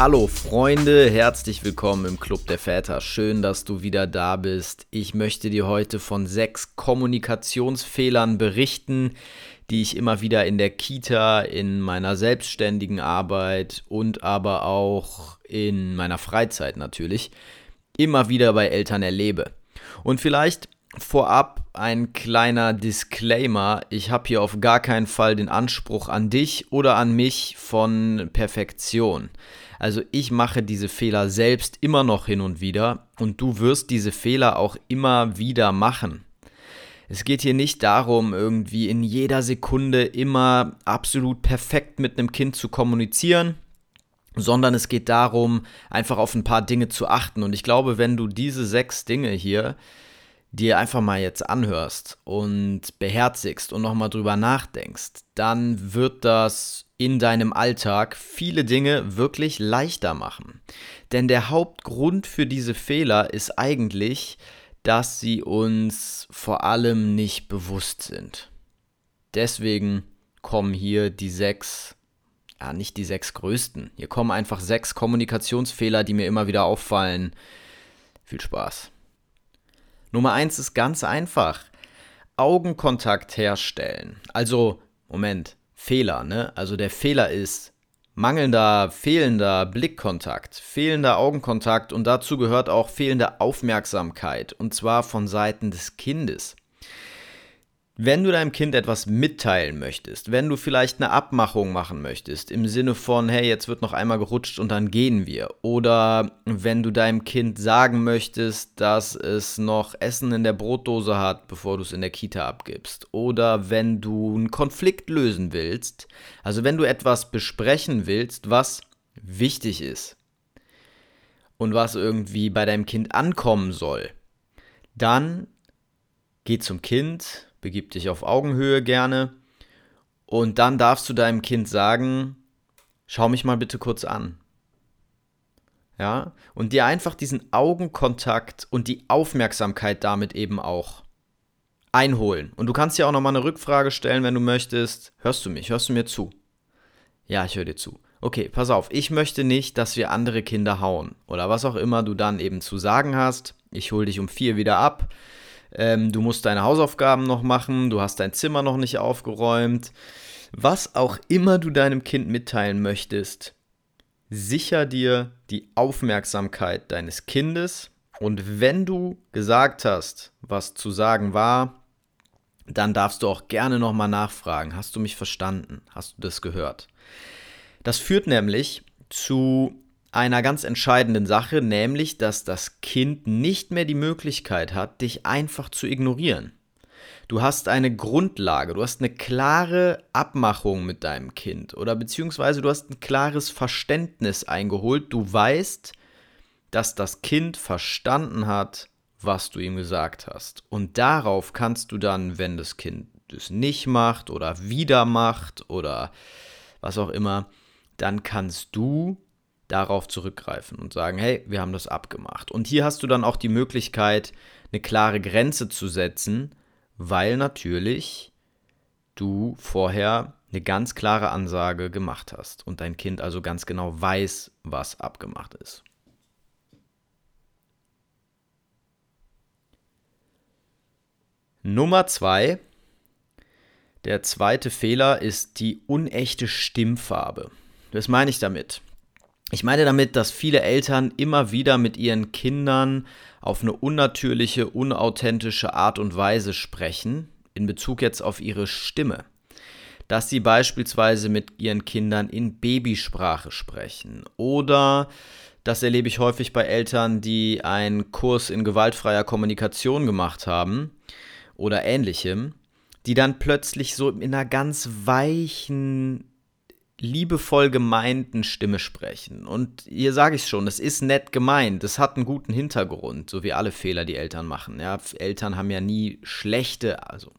Hallo Freunde, herzlich willkommen im Club der Väter. Schön, dass du wieder da bist. Ich möchte dir heute von sechs Kommunikationsfehlern berichten, die ich immer wieder in der Kita, in meiner selbstständigen Arbeit und aber auch in meiner Freizeit natürlich immer wieder bei Eltern erlebe. Und vielleicht vorab ein kleiner Disclaimer. Ich habe hier auf gar keinen Fall den Anspruch an dich oder an mich von Perfektion. Also ich mache diese Fehler selbst immer noch hin und wieder und du wirst diese Fehler auch immer wieder machen. Es geht hier nicht darum, irgendwie in jeder Sekunde immer absolut perfekt mit einem Kind zu kommunizieren, sondern es geht darum, einfach auf ein paar Dinge zu achten. Und ich glaube, wenn du diese sechs Dinge hier dir einfach mal jetzt anhörst und beherzigst und nochmal drüber nachdenkst, dann wird das in deinem Alltag viele Dinge wirklich leichter machen. Denn der Hauptgrund für diese Fehler ist eigentlich, dass sie uns vor allem nicht bewusst sind. Deswegen kommen hier die sechs, ja nicht die sechs größten, hier kommen einfach sechs Kommunikationsfehler, die mir immer wieder auffallen. Viel Spaß. Nummer eins ist ganz einfach. Augenkontakt herstellen. Also, Moment, Fehler, ne? Also der Fehler ist mangelnder, fehlender Blickkontakt, fehlender Augenkontakt und dazu gehört auch fehlende Aufmerksamkeit und zwar von Seiten des Kindes. Wenn du deinem Kind etwas mitteilen möchtest, wenn du vielleicht eine Abmachung machen möchtest, im Sinne von, hey, jetzt wird noch einmal gerutscht und dann gehen wir, oder wenn du deinem Kind sagen möchtest, dass es noch Essen in der Brotdose hat, bevor du es in der Kita abgibst, oder wenn du einen Konflikt lösen willst, also wenn du etwas besprechen willst, was wichtig ist und was irgendwie bei deinem Kind ankommen soll, dann geh zum Kind, begib dich auf Augenhöhe gerne und dann darfst du deinem Kind sagen, schau mich mal bitte kurz an. Ja, und dir einfach diesen Augenkontakt und die Aufmerksamkeit damit eben auch einholen. Und du kannst ja auch nochmal eine Rückfrage stellen, wenn du möchtest. Hörst du mich? Hörst du mir zu? Ja, ich höre dir zu. Okay, pass auf, ich möchte nicht, dass wir andere Kinder hauen. Oder was auch immer du dann eben zu sagen hast. Ich hole dich um vier wieder ab ähm, du musst deine Hausaufgaben noch machen, du hast dein Zimmer noch nicht aufgeräumt. Was auch immer du deinem Kind mitteilen möchtest, sicher dir die Aufmerksamkeit deines Kindes und wenn du gesagt hast, was zu sagen war, dann darfst du auch gerne nochmal nachfragen. Hast du mich verstanden? Hast du das gehört? Das führt nämlich zu einer ganz entscheidenden Sache, nämlich dass das Kind nicht mehr die Möglichkeit hat, dich einfach zu ignorieren. Du hast eine Grundlage, du hast eine klare Abmachung mit deinem Kind oder beziehungsweise du hast ein klares Verständnis eingeholt. Du weißt, dass das Kind verstanden hat, was du ihm gesagt hast. Und darauf kannst du dann, wenn das Kind es nicht macht oder wieder macht oder was auch immer, dann kannst du darauf zurückgreifen und sagen, hey, wir haben das abgemacht. Und hier hast du dann auch die Möglichkeit, eine klare Grenze zu setzen, weil natürlich du vorher eine ganz klare Ansage gemacht hast und dein Kind also ganz genau weiß, was abgemacht ist. Nummer zwei. Der zweite Fehler ist die unechte Stimmfarbe. Was meine ich damit? Ich meine damit, dass viele Eltern immer wieder mit ihren Kindern auf eine unnatürliche, unauthentische Art und Weise sprechen, in Bezug jetzt auf ihre Stimme. Dass sie beispielsweise mit ihren Kindern in Babysprache sprechen oder das erlebe ich häufig bei Eltern, die einen Kurs in gewaltfreier Kommunikation gemacht haben oder ähnlichem, die dann plötzlich so in einer ganz weichen liebevoll gemeinten Stimme sprechen. Und hier sage ich schon, es ist nett gemeint, es hat einen guten Hintergrund, so wie alle Fehler, die Eltern machen. Ja, Eltern haben ja nie schlechte, also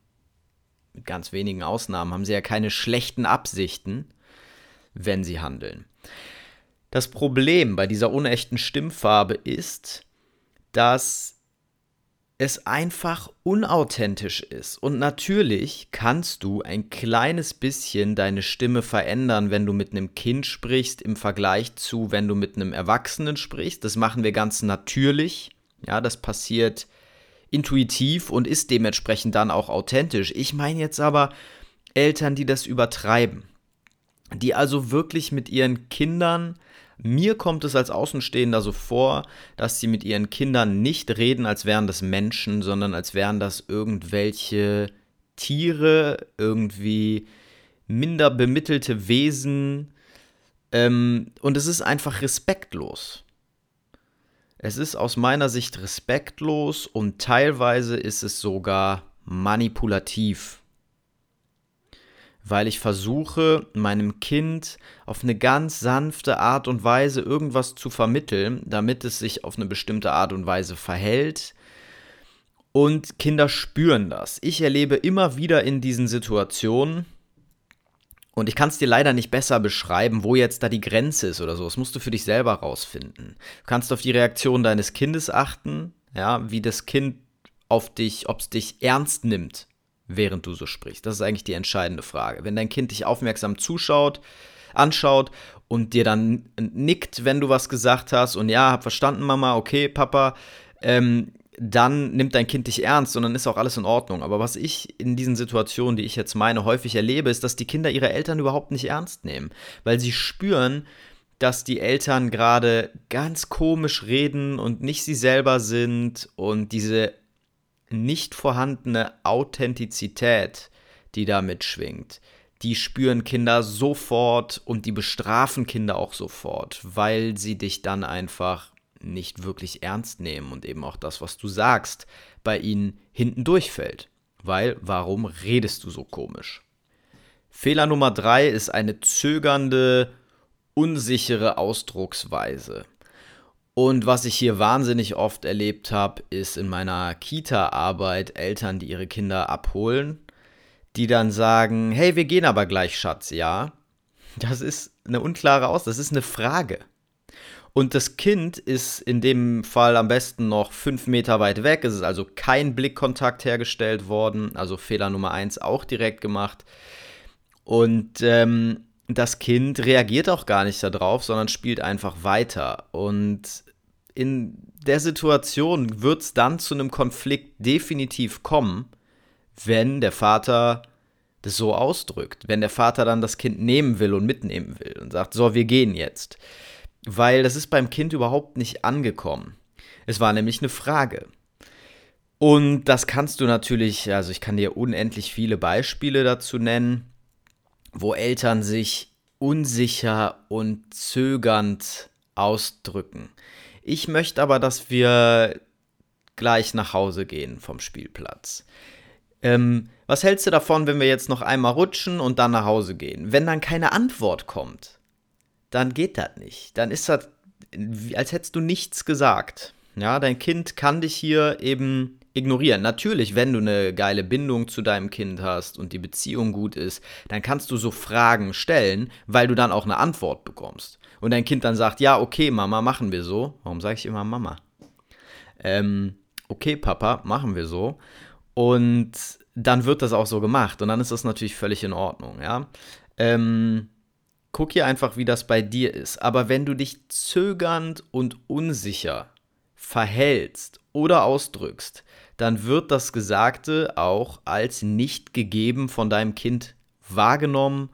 mit ganz wenigen Ausnahmen, haben sie ja keine schlechten Absichten, wenn sie handeln. Das Problem bei dieser unechten Stimmfarbe ist, dass es einfach unauthentisch ist. Und natürlich kannst du ein kleines bisschen deine Stimme verändern, wenn du mit einem Kind sprichst, im Vergleich zu, wenn du mit einem Erwachsenen sprichst. Das machen wir ganz natürlich. Ja, das passiert intuitiv und ist dementsprechend dann auch authentisch. Ich meine jetzt aber Eltern, die das übertreiben. Die also wirklich mit ihren Kindern mir kommt es als Außenstehender so vor, dass sie mit ihren Kindern nicht reden, als wären das Menschen, sondern als wären das irgendwelche Tiere, irgendwie minder bemittelte Wesen. Ähm, und es ist einfach respektlos. Es ist aus meiner Sicht respektlos und teilweise ist es sogar manipulativ weil ich versuche, meinem Kind auf eine ganz sanfte Art und Weise irgendwas zu vermitteln, damit es sich auf eine bestimmte Art und Weise verhält. Und Kinder spüren das. Ich erlebe immer wieder in diesen Situationen, und ich kann es dir leider nicht besser beschreiben, wo jetzt da die Grenze ist oder so. Das musst du für dich selber rausfinden. Du kannst auf die Reaktion deines Kindes achten, ja, wie das Kind auf dich, ob es dich ernst nimmt während du so sprichst? Das ist eigentlich die entscheidende Frage. Wenn dein Kind dich aufmerksam zuschaut, anschaut und dir dann nickt, wenn du was gesagt hast und ja, hab verstanden, Mama, okay, Papa, ähm, dann nimmt dein Kind dich ernst und dann ist auch alles in Ordnung. Aber was ich in diesen Situationen, die ich jetzt meine, häufig erlebe, ist, dass die Kinder ihre Eltern überhaupt nicht ernst nehmen, weil sie spüren, dass die Eltern gerade ganz komisch reden und nicht sie selber sind und diese nicht vorhandene Authentizität, die da mitschwingt, die spüren Kinder sofort und die bestrafen Kinder auch sofort, weil sie dich dann einfach nicht wirklich ernst nehmen und eben auch das, was du sagst, bei ihnen hinten durchfällt. Weil, warum redest du so komisch? Fehler Nummer drei ist eine zögernde, unsichere Ausdrucksweise. Und was ich hier wahnsinnig oft erlebt habe, ist in meiner Kita-Arbeit Eltern, die ihre Kinder abholen, die dann sagen, hey, wir gehen aber gleich, Schatz, ja. Das ist eine unklare Aus, das ist eine Frage. Und das Kind ist in dem Fall am besten noch fünf Meter weit weg. Es ist also kein Blickkontakt hergestellt worden. Also Fehler Nummer eins auch direkt gemacht. Und ähm, das Kind reagiert auch gar nicht darauf, sondern spielt einfach weiter. Und in der Situation wird es dann zu einem Konflikt definitiv kommen, wenn der Vater das so ausdrückt. Wenn der Vater dann das Kind nehmen will und mitnehmen will und sagt, so, wir gehen jetzt. Weil das ist beim Kind überhaupt nicht angekommen. Es war nämlich eine Frage. Und das kannst du natürlich, also ich kann dir unendlich viele Beispiele dazu nennen wo Eltern sich unsicher und zögernd ausdrücken. Ich möchte aber, dass wir gleich nach Hause gehen vom Spielplatz. Ähm, was hältst du davon, wenn wir jetzt noch einmal rutschen und dann nach Hause gehen? Wenn dann keine Antwort kommt, dann geht das nicht. Dann ist das, als hättest du nichts gesagt. Ja, dein Kind kann dich hier eben ignorieren. Natürlich, wenn du eine geile Bindung zu deinem Kind hast und die Beziehung gut ist, dann kannst du so Fragen stellen, weil du dann auch eine Antwort bekommst. Und dein Kind dann sagt, ja, okay, Mama, machen wir so. Warum sage ich immer Mama? Ähm, okay, Papa, machen wir so. Und dann wird das auch so gemacht. Und dann ist das natürlich völlig in Ordnung, ja. Ähm, guck hier einfach, wie das bei dir ist. Aber wenn du dich zögernd und unsicher verhältst oder ausdrückst, dann wird das Gesagte auch als nicht gegeben von deinem Kind wahrgenommen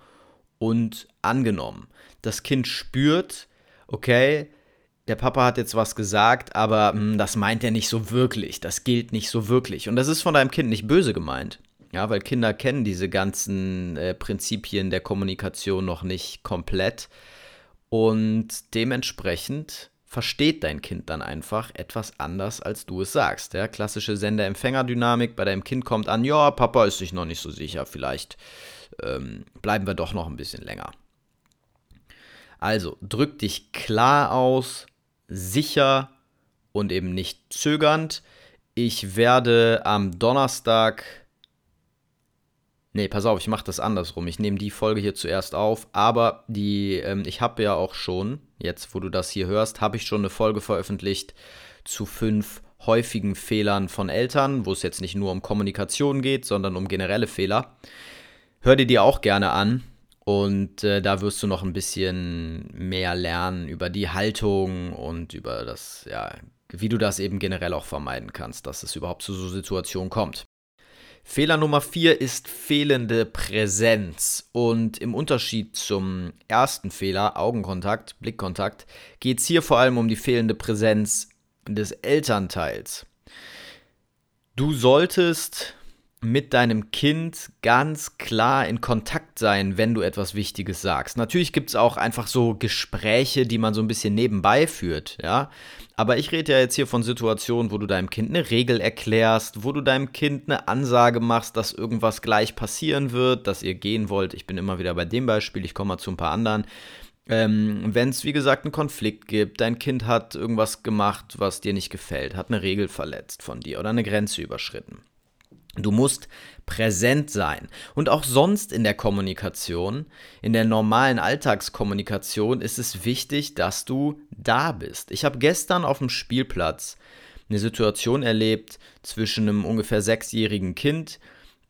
und angenommen. Das Kind spürt, okay, der Papa hat jetzt was gesagt, aber mh, hm, das meint er nicht so wirklich, das gilt nicht so wirklich. Und das ist von deinem Kind nicht böse gemeint. Ja, weil Kinder kennen diese ganzen äh, Prinzipien der Kommunikation noch nicht komplett. Und dementsprechend versteht dein Kind dann einfach etwas anders, als du es sagst. Ja, klassische Sender-Empfänger-Dynamik. Bei deinem Kind kommt an, ja, Papa ist sich noch nicht so sicher, vielleicht ähm, bleiben wir doch noch ein bisschen länger. Also drück dich klar aus, sicher und eben nicht zögernd. Ich werde am Donnerstag. Nee, pass auf, ich mache das andersrum. Ich nehme die Folge hier zuerst auf, aber die, ähm, ich habe ja auch schon, jetzt wo du das hier hörst, habe ich schon eine Folge veröffentlicht zu fünf häufigen Fehlern von Eltern, wo es jetzt nicht nur um Kommunikation geht, sondern um generelle Fehler. Hör dir die auch gerne an. Und äh, da wirst du noch ein bisschen mehr lernen über die Haltung und über das, ja, wie du das eben generell auch vermeiden kannst, dass es überhaupt zu so Situationen kommt. Fehler Nummer vier ist fehlende Präsenz. Und im Unterschied zum ersten Fehler, Augenkontakt, Blickkontakt, geht es hier vor allem um die fehlende Präsenz des Elternteils. Du solltest mit deinem Kind ganz klar in Kontakt sein, wenn du etwas Wichtiges sagst. Natürlich gibt es auch einfach so Gespräche, die man so ein bisschen nebenbei führt, ja. Aber ich rede ja jetzt hier von Situationen, wo du deinem Kind eine Regel erklärst, wo du deinem Kind eine Ansage machst, dass irgendwas gleich passieren wird, dass ihr gehen wollt. Ich bin immer wieder bei dem Beispiel, ich komme mal zu ein paar anderen. Ähm, Wenn es, wie gesagt, einen Konflikt gibt, dein Kind hat irgendwas gemacht, was dir nicht gefällt, hat eine Regel verletzt von dir oder eine Grenze überschritten Du musst präsent sein. Und auch sonst in der Kommunikation, in der normalen Alltagskommunikation ist es wichtig, dass du da bist. Ich habe gestern auf dem Spielplatz eine Situation erlebt zwischen einem ungefähr sechsjährigen Kind,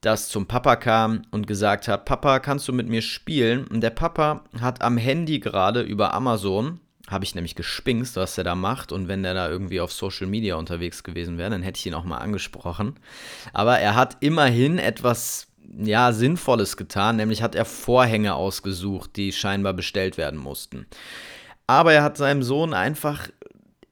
das zum Papa kam und gesagt hat, Papa, kannst du mit mir spielen? Und der Papa hat am Handy gerade über Amazon habe ich nämlich gespinkst, was er da macht. Und wenn der da irgendwie auf Social Media unterwegs gewesen wäre, dann hätte ich ihn auch mal angesprochen. Aber er hat immerhin etwas, ja, Sinnvolles getan, nämlich hat er Vorhänge ausgesucht, die scheinbar bestellt werden mussten. Aber er hat seinem Sohn einfach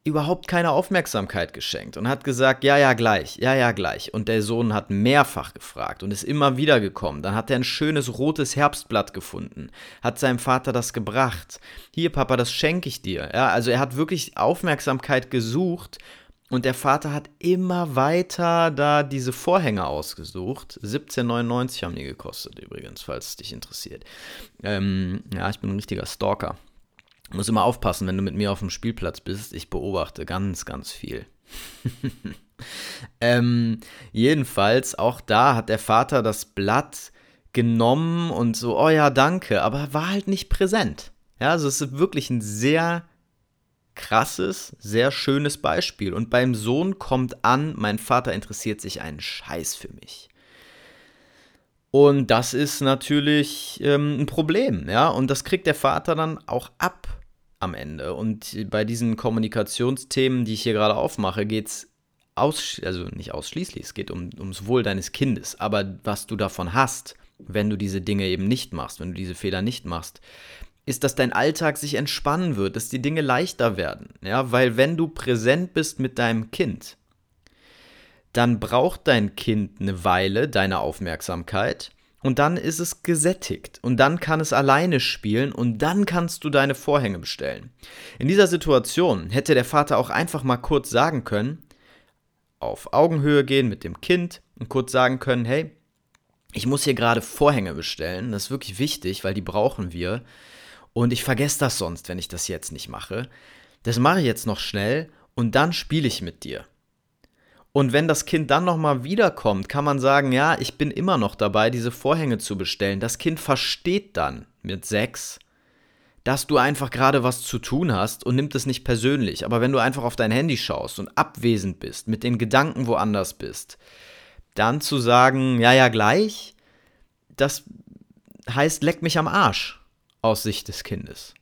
überhaupt keine Aufmerksamkeit geschenkt und hat gesagt, ja, ja, gleich, ja, ja, gleich. Und der Sohn hat mehrfach gefragt und ist immer wieder gekommen. Dann hat er ein schönes rotes Herbstblatt gefunden, hat seinem Vater das gebracht. Hier, Papa, das schenke ich dir. Ja, also er hat wirklich Aufmerksamkeit gesucht und der Vater hat immer weiter da diese Vorhänge ausgesucht. 17,99 haben die gekostet übrigens, falls es dich interessiert. Ähm, ja, ich bin ein richtiger Stalker. Muss immer aufpassen, wenn du mit mir auf dem Spielplatz bist. Ich beobachte ganz, ganz viel. ähm, jedenfalls, auch da hat der Vater das Blatt genommen und so, oh ja, danke, aber war halt nicht präsent. Ja, also es ist wirklich ein sehr krasses, sehr schönes Beispiel. Und beim Sohn kommt an, mein Vater interessiert sich einen Scheiß für mich. Und das ist natürlich ähm, ein Problem, ja. Und das kriegt der Vater dann auch ab am Ende. Und bei diesen Kommunikationsthemen, die ich hier gerade aufmache, geht es also nicht ausschließlich, es geht um, ums Wohl deines Kindes. Aber was du davon hast, wenn du diese Dinge eben nicht machst, wenn du diese Fehler nicht machst, ist, dass dein Alltag sich entspannen wird, dass die Dinge leichter werden. Ja, weil wenn du präsent bist mit deinem Kind, dann braucht dein Kind eine Weile deine Aufmerksamkeit und dann ist es gesättigt und dann kann es alleine spielen und dann kannst du deine Vorhänge bestellen. In dieser Situation hätte der Vater auch einfach mal kurz sagen können, auf Augenhöhe gehen mit dem Kind und kurz sagen können, hey, ich muss hier gerade Vorhänge bestellen, das ist wirklich wichtig, weil die brauchen wir und ich vergesse das sonst, wenn ich das jetzt nicht mache. Das mache ich jetzt noch schnell und dann spiele ich mit dir. Und wenn das Kind dann nochmal wiederkommt, kann man sagen, ja, ich bin immer noch dabei, diese Vorhänge zu bestellen. Das Kind versteht dann mit sechs, dass du einfach gerade was zu tun hast und nimmt es nicht persönlich. Aber wenn du einfach auf dein Handy schaust und abwesend bist, mit den Gedanken woanders bist, dann zu sagen, ja, ja, gleich, das heißt, leck mich am Arsch aus Sicht des Kindes.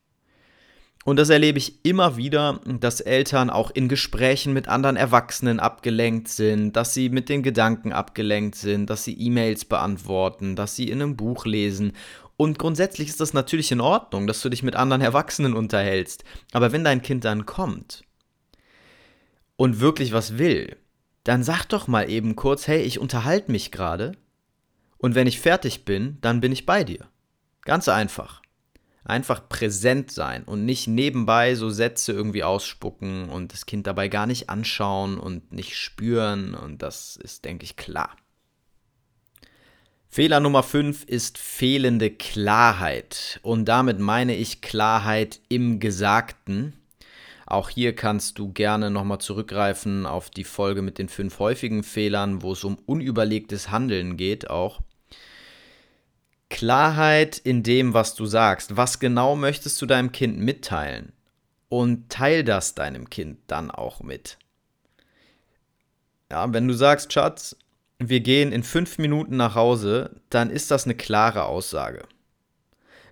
Und das erlebe ich immer wieder, dass Eltern auch in Gesprächen mit anderen Erwachsenen abgelenkt sind, dass sie mit den Gedanken abgelenkt sind, dass sie E-Mails beantworten, dass sie in einem Buch lesen. Und grundsätzlich ist das natürlich in Ordnung, dass du dich mit anderen Erwachsenen unterhältst. Aber wenn dein Kind dann kommt und wirklich was will, dann sag doch mal eben kurz, hey, ich unterhalte mich gerade. Und wenn ich fertig bin, dann bin ich bei dir. Ganz einfach einfach präsent sein und nicht nebenbei so Sätze irgendwie ausspucken und das Kind dabei gar nicht anschauen und nicht spüren und das ist, denke ich, klar. Fehler Nummer 5 ist fehlende Klarheit. Und damit meine ich Klarheit im Gesagten. Auch hier kannst du gerne nochmal zurückgreifen auf die Folge mit den fünf häufigen Fehlern, wo es um unüberlegtes Handeln geht auch. Klarheit in dem, was du sagst. Was genau möchtest du deinem Kind mitteilen? Und teil das deinem Kind dann auch mit. Ja, wenn du sagst, Schatz, wir gehen in fünf Minuten nach Hause, dann ist das eine klare Aussage.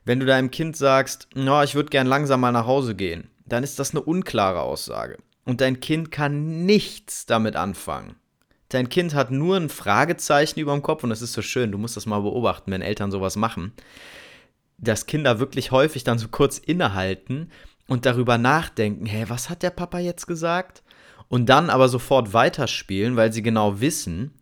Wenn du deinem Kind sagst, no, ich würde gern langsam mal nach Hause gehen, dann ist das eine unklare Aussage. Und dein Kind kann nichts damit anfangen. Dein Kind hat nur ein Fragezeichen über dem Kopf und das ist so schön, du musst das mal beobachten, wenn Eltern sowas machen, dass Kinder wirklich häufig dann so kurz innehalten und darüber nachdenken, hey, was hat der Papa jetzt gesagt? Und dann aber sofort weiterspielen, weil sie genau wissen,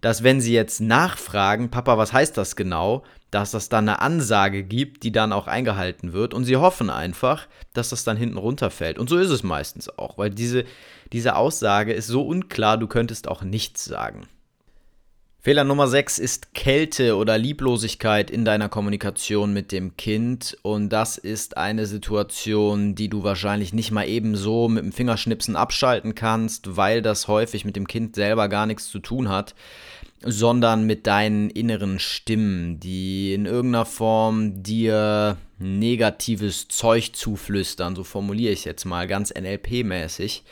dass wenn sie jetzt nachfragen, Papa, was heißt das genau, dass das dann eine Ansage gibt, die dann auch eingehalten wird. Und sie hoffen einfach, dass das dann hinten runterfällt. Und so ist es meistens auch, weil diese, diese Aussage ist so unklar, du könntest auch nichts sagen. Fehler Nummer 6 ist Kälte oder Lieblosigkeit in deiner Kommunikation mit dem Kind. Und das ist eine Situation, die du wahrscheinlich nicht mal eben so mit dem Fingerschnipsen abschalten kannst, weil das häufig mit dem Kind selber gar nichts zu tun hat, sondern mit deinen inneren Stimmen, die in irgendeiner Form dir negatives Zeug zuflüstern. So formuliere ich jetzt mal ganz NLP-mäßig.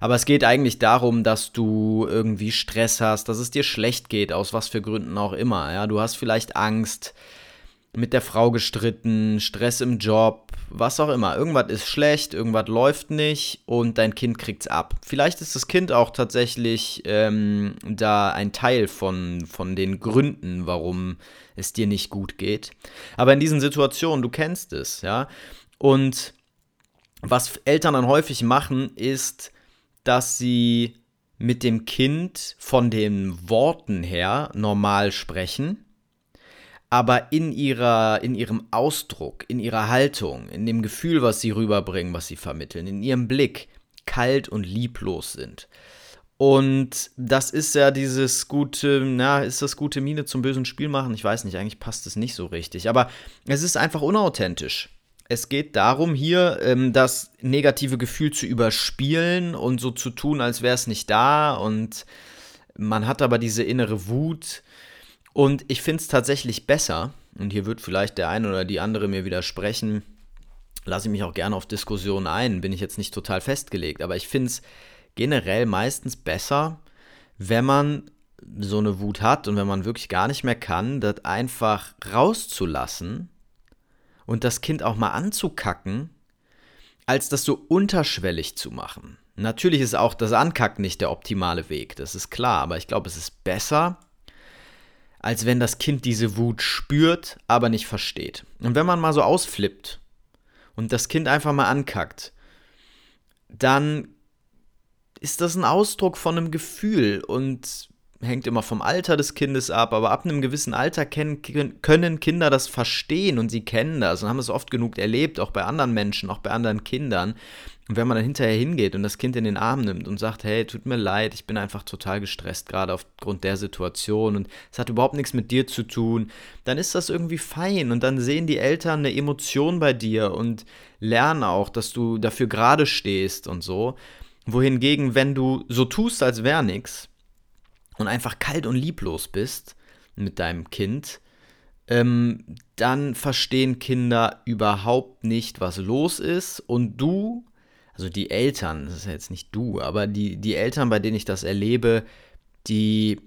Aber es geht eigentlich darum, dass du irgendwie Stress hast, dass es dir schlecht geht, aus was für Gründen auch immer. Ja, du hast vielleicht Angst, mit der Frau gestritten, Stress im Job, was auch immer. Irgendwas ist schlecht, irgendwas läuft nicht und dein Kind kriegt's ab. Vielleicht ist das Kind auch tatsächlich ähm, da ein Teil von, von den Gründen, warum es dir nicht gut geht. Aber in diesen Situationen, du kennst es, ja. Und was Eltern dann häufig machen, ist, dass sie mit dem Kind von den Worten her normal sprechen, aber in, ihrer, in ihrem Ausdruck, in ihrer Haltung, in dem Gefühl, was sie rüberbringen, was sie vermitteln, in ihrem Blick kalt und lieblos sind. Und das ist ja dieses gute, na, ist das gute Miene zum bösen Spiel machen? Ich weiß nicht, eigentlich passt es nicht so richtig. Aber es ist einfach unauthentisch. Es geht darum, hier ähm, das negative Gefühl zu überspielen und so zu tun, als wäre es nicht da. Und man hat aber diese innere Wut. Und ich finde es tatsächlich besser, und hier wird vielleicht der eine oder die andere mir widersprechen, lasse ich mich auch gerne auf Diskussionen ein, bin ich jetzt nicht total festgelegt, aber ich finde es generell meistens besser, wenn man so eine Wut hat und wenn man wirklich gar nicht mehr kann, das einfach rauszulassen und das Kind auch mal anzukacken, als das so unterschwellig zu machen. Natürlich ist auch das Ankacken nicht der optimale Weg, das ist klar, aber ich glaube, es ist besser, als wenn das Kind diese Wut spürt, aber nicht versteht. Und wenn man mal so ausflippt und das Kind einfach mal ankackt, dann ist das ein Ausdruck von einem Gefühl und hängt immer vom Alter des Kindes ab, aber ab einem gewissen Alter kennen, können Kinder das verstehen und sie kennen das und haben es oft genug erlebt, auch bei anderen Menschen, auch bei anderen Kindern. Und wenn man dann hinterher hingeht und das Kind in den Arm nimmt und sagt, hey, tut mir leid, ich bin einfach total gestresst, gerade aufgrund der Situation und es hat überhaupt nichts mit dir zu tun, dann ist das irgendwie fein und dann sehen die Eltern eine Emotion bei dir und lernen auch, dass du dafür gerade stehst und so. Wohingegen, wenn du so tust, als wäre nichts, und einfach kalt und lieblos bist mit deinem Kind, ähm, dann verstehen Kinder überhaupt nicht, was los ist. Und du, also die Eltern, das ist ja jetzt nicht du, aber die, die Eltern, bei denen ich das erlebe, die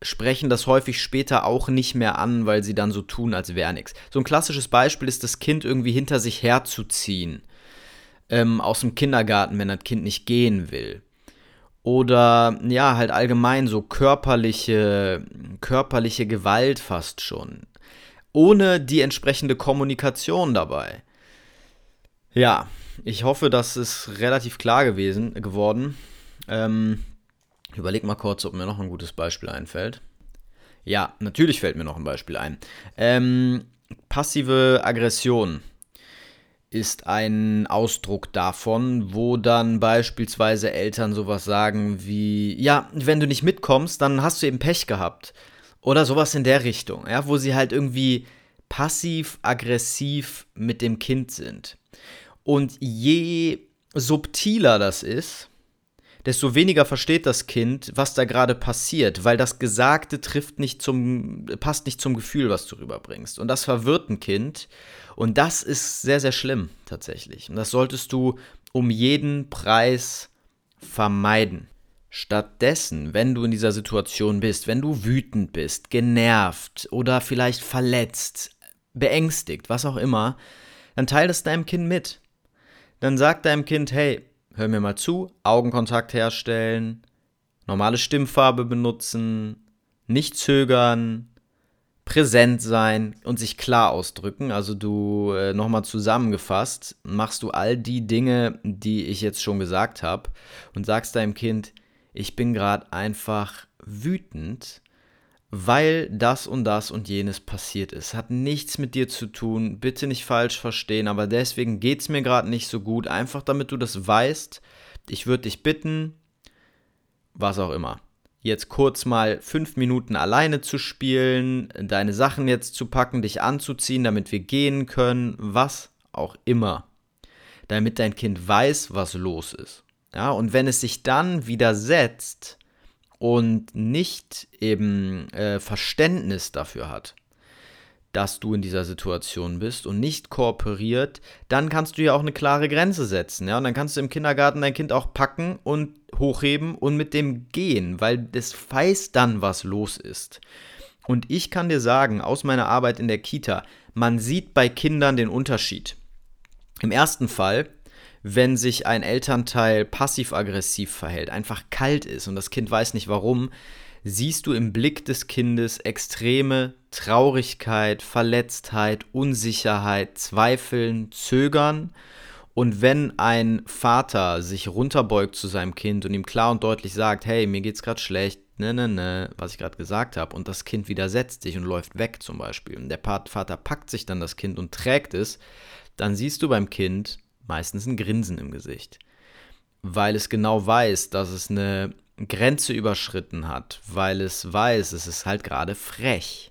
sprechen das häufig später auch nicht mehr an, weil sie dann so tun, als wäre nichts. So ein klassisches Beispiel ist, das Kind irgendwie hinter sich herzuziehen. Ähm, aus dem Kindergarten, wenn das Kind nicht gehen will oder ja, halt allgemein so körperliche, körperliche Gewalt fast schon. Ohne die entsprechende Kommunikation dabei. Ja, ich hoffe, das ist relativ klar gewesen, geworden. Ähm, überleg mal kurz, ob mir noch ein gutes Beispiel einfällt. Ja, natürlich fällt mir noch ein Beispiel ein. Ähm, passive Aggression ist ein Ausdruck davon, wo dann beispielsweise Eltern sowas sagen wie, ja, wenn du nicht mitkommst, dann hast du eben Pech gehabt. Oder sowas in der Richtung, ja, wo sie halt irgendwie passiv-aggressiv mit dem Kind sind. Und je subtiler das ist, desto weniger versteht das Kind, was da gerade passiert, weil das Gesagte trifft nicht zum, passt nicht zum Gefühl, was du rüberbringst. Und das verwirrt ein Kind. Und das ist sehr, sehr schlimm tatsächlich. Und das solltest du um jeden Preis vermeiden. Stattdessen, wenn du in dieser Situation bist, wenn du wütend bist, genervt oder vielleicht verletzt, beängstigt, was auch immer, dann teile es deinem Kind mit. Dann sag deinem Kind, hey, hör mir mal zu, Augenkontakt herstellen, normale Stimmfarbe benutzen, nicht zögern, präsent sein und sich klar ausdrücken. Also du äh, nochmal zusammengefasst, machst du all die Dinge, die ich jetzt schon gesagt habe und sagst deinem Kind, ich bin gerade einfach wütend, weil das und das und jenes passiert ist. Hat nichts mit dir zu tun, bitte nicht falsch verstehen, aber deswegen geht es mir gerade nicht so gut. Einfach damit du das weißt. Ich würde dich bitten, was auch immer, jetzt kurz mal fünf Minuten alleine zu spielen, deine Sachen jetzt zu packen, dich anzuziehen, damit wir gehen können, was auch immer. Damit dein Kind weiß, was los ist. Ja, und wenn es sich dann widersetzt, und nicht eben äh, Verständnis dafür hat, dass du in dieser Situation bist und nicht kooperiert, dann kannst du ja auch eine klare Grenze setzen. Ja? Und dann kannst du im Kindergarten dein Kind auch packen und hochheben und mit dem gehen, weil das weiß dann, was los ist. Und ich kann dir sagen, aus meiner Arbeit in der Kita, man sieht bei Kindern den Unterschied. Im ersten Fall wenn sich ein Elternteil passiv-aggressiv verhält, einfach kalt ist und das Kind weiß nicht warum, siehst du im Blick des Kindes extreme Traurigkeit, Verletztheit, Unsicherheit, Zweifeln, Zögern. Und wenn ein Vater sich runterbeugt zu seinem Kind und ihm klar und deutlich sagt, hey, mir geht's gerade schlecht, ne, ne, ne, was ich gerade gesagt habe, und das Kind widersetzt sich und läuft weg zum Beispiel, und der Vater packt sich dann das Kind und trägt es, dann siehst du beim Kind, meistens ein Grinsen im Gesicht, weil es genau weiß, dass es eine Grenze überschritten hat, weil es weiß, es ist halt gerade frech.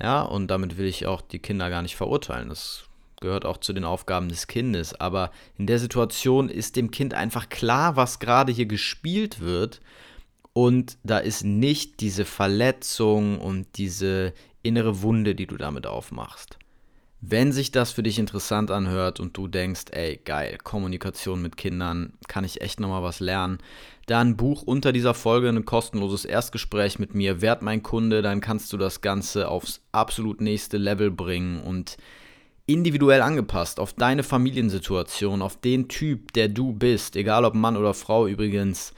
Ja, und damit will ich auch die Kinder gar nicht verurteilen. Das gehört auch zu den Aufgaben des Kindes. Aber in der Situation ist dem Kind einfach klar, was gerade hier gespielt wird. Und da ist nicht diese Verletzung und diese innere Wunde, die du damit aufmachst. Wenn sich das für dich interessant anhört und du denkst, ey, geil, Kommunikation mit Kindern, kann ich echt nochmal was lernen, dann buch unter dieser Folge ein kostenloses Erstgespräch mit mir, werd mein Kunde, dann kannst du das Ganze aufs absolut nächste Level bringen und individuell angepasst auf deine Familiensituation, auf den Typ, der du bist, egal ob Mann oder Frau übrigens,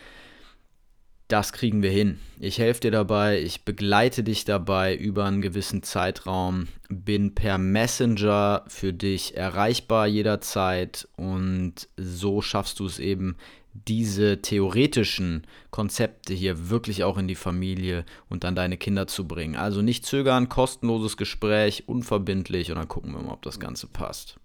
das kriegen wir hin. Ich helfe dir dabei, ich begleite dich dabei über einen gewissen Zeitraum, bin per Messenger für dich erreichbar jederzeit und so schaffst du es eben, diese theoretischen Konzepte hier wirklich auch in die Familie und an deine Kinder zu bringen. Also nicht zögern, kostenloses Gespräch, unverbindlich und dann gucken wir mal, ob das Ganze passt.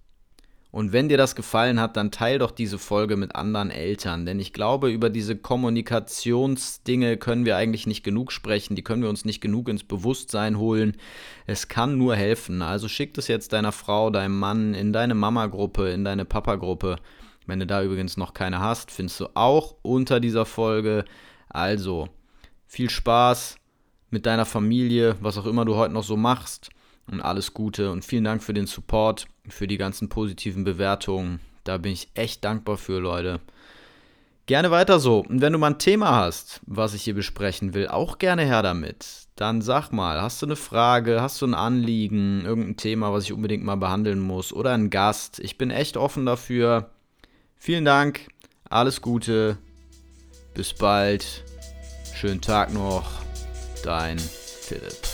Und wenn dir das gefallen hat, dann teil doch diese Folge mit anderen Eltern, denn ich glaube, über diese Kommunikationsdinge können wir eigentlich nicht genug sprechen, die können wir uns nicht genug ins Bewusstsein holen. Es kann nur helfen. Also schick es jetzt deiner Frau, deinem Mann, in deine Mama-Gruppe, in deine Papa-Gruppe. Wenn du da übrigens noch keine hast, findest du auch unter dieser Folge. Also, viel Spaß mit deiner Familie, was auch immer du heute noch so machst und alles Gute und vielen Dank für den Support, für die ganzen positiven Bewertungen. Da bin ich echt dankbar für, Leute. Gerne weiter so. Und wenn du mal ein Thema hast, was ich hier besprechen will, auch gerne her damit. Dann sag mal, hast du eine Frage, hast du ein Anliegen, irgendein Thema, was ich unbedingt mal behandeln muss oder ein Gast. Ich bin echt offen dafür. Vielen Dank, alles Gute, bis bald, schönen Tag noch, dein Philipp.